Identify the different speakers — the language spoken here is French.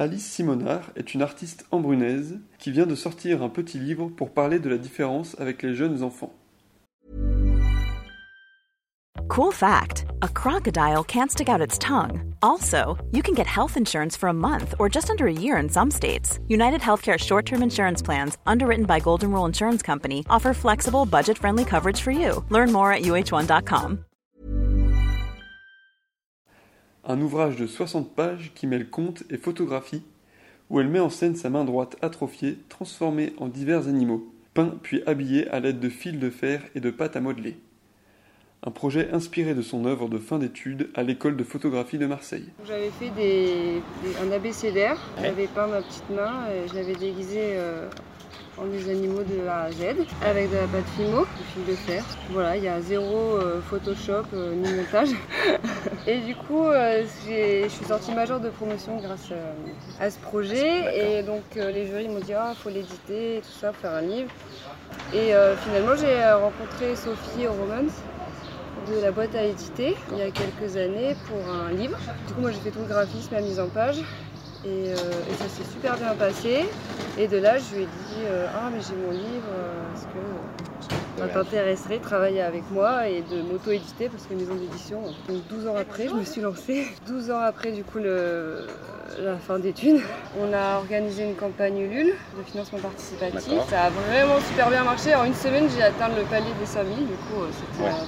Speaker 1: Alice Simonard est une artiste embrunaise qui vient de sortir un petit livre pour parler de la différence avec les jeunes enfants.
Speaker 2: Cool fact a crocodile can't stick out its tongue. Also, you can get health insurance for a month or just under a year in some states. United Healthcare short term insurance plans, underwritten by Golden Rule Insurance Company, offer flexible, budget friendly coverage for you. Learn more at uh1.com.
Speaker 1: Un ouvrage de 60 pages qui mêle contes et photographie, où elle met en scène sa main droite atrophiée, transformée en divers animaux, peints puis habillés à l'aide de fils de fer et de pâte à modeler. Un projet inspiré de son œuvre de fin d'études à l'école de photographie de Marseille.
Speaker 3: J'avais fait des, un abécédaire, j'avais peint ma petite main, et je l'avais déguisé euh, en des animaux de A à Z, avec de la pâte Fimo, du fil de fer. Voilà, il y a zéro euh, Photoshop euh, ni montage. et du coup, je suis sortie majeure de promotion grâce à ce projet. Et donc les jurys m'ont dit, il ah, faut l'éditer, tout ça, faire un livre. Et finalement, j'ai rencontré Sophie Romans de la boîte à éditer il y a quelques années pour un livre. Du coup, moi j'ai fait tout le graphisme, la mise en page. Et, euh, ça s'est super bien passé. Et de là, je lui ai dit euh, Ah, mais j'ai mon livre, euh, est-ce que ça t'intéresserait de travailler avec moi et de m'auto-éditer? Parce que maison d'édition. Donc 12 ans après, je me suis lancée. 12 ans après, du coup, le, la fin d'études, on a organisé une campagne Ulule de financement participatif. Ça a vraiment super bien marché. En une semaine, j'ai atteint le palier des 5000. Du coup, c'était un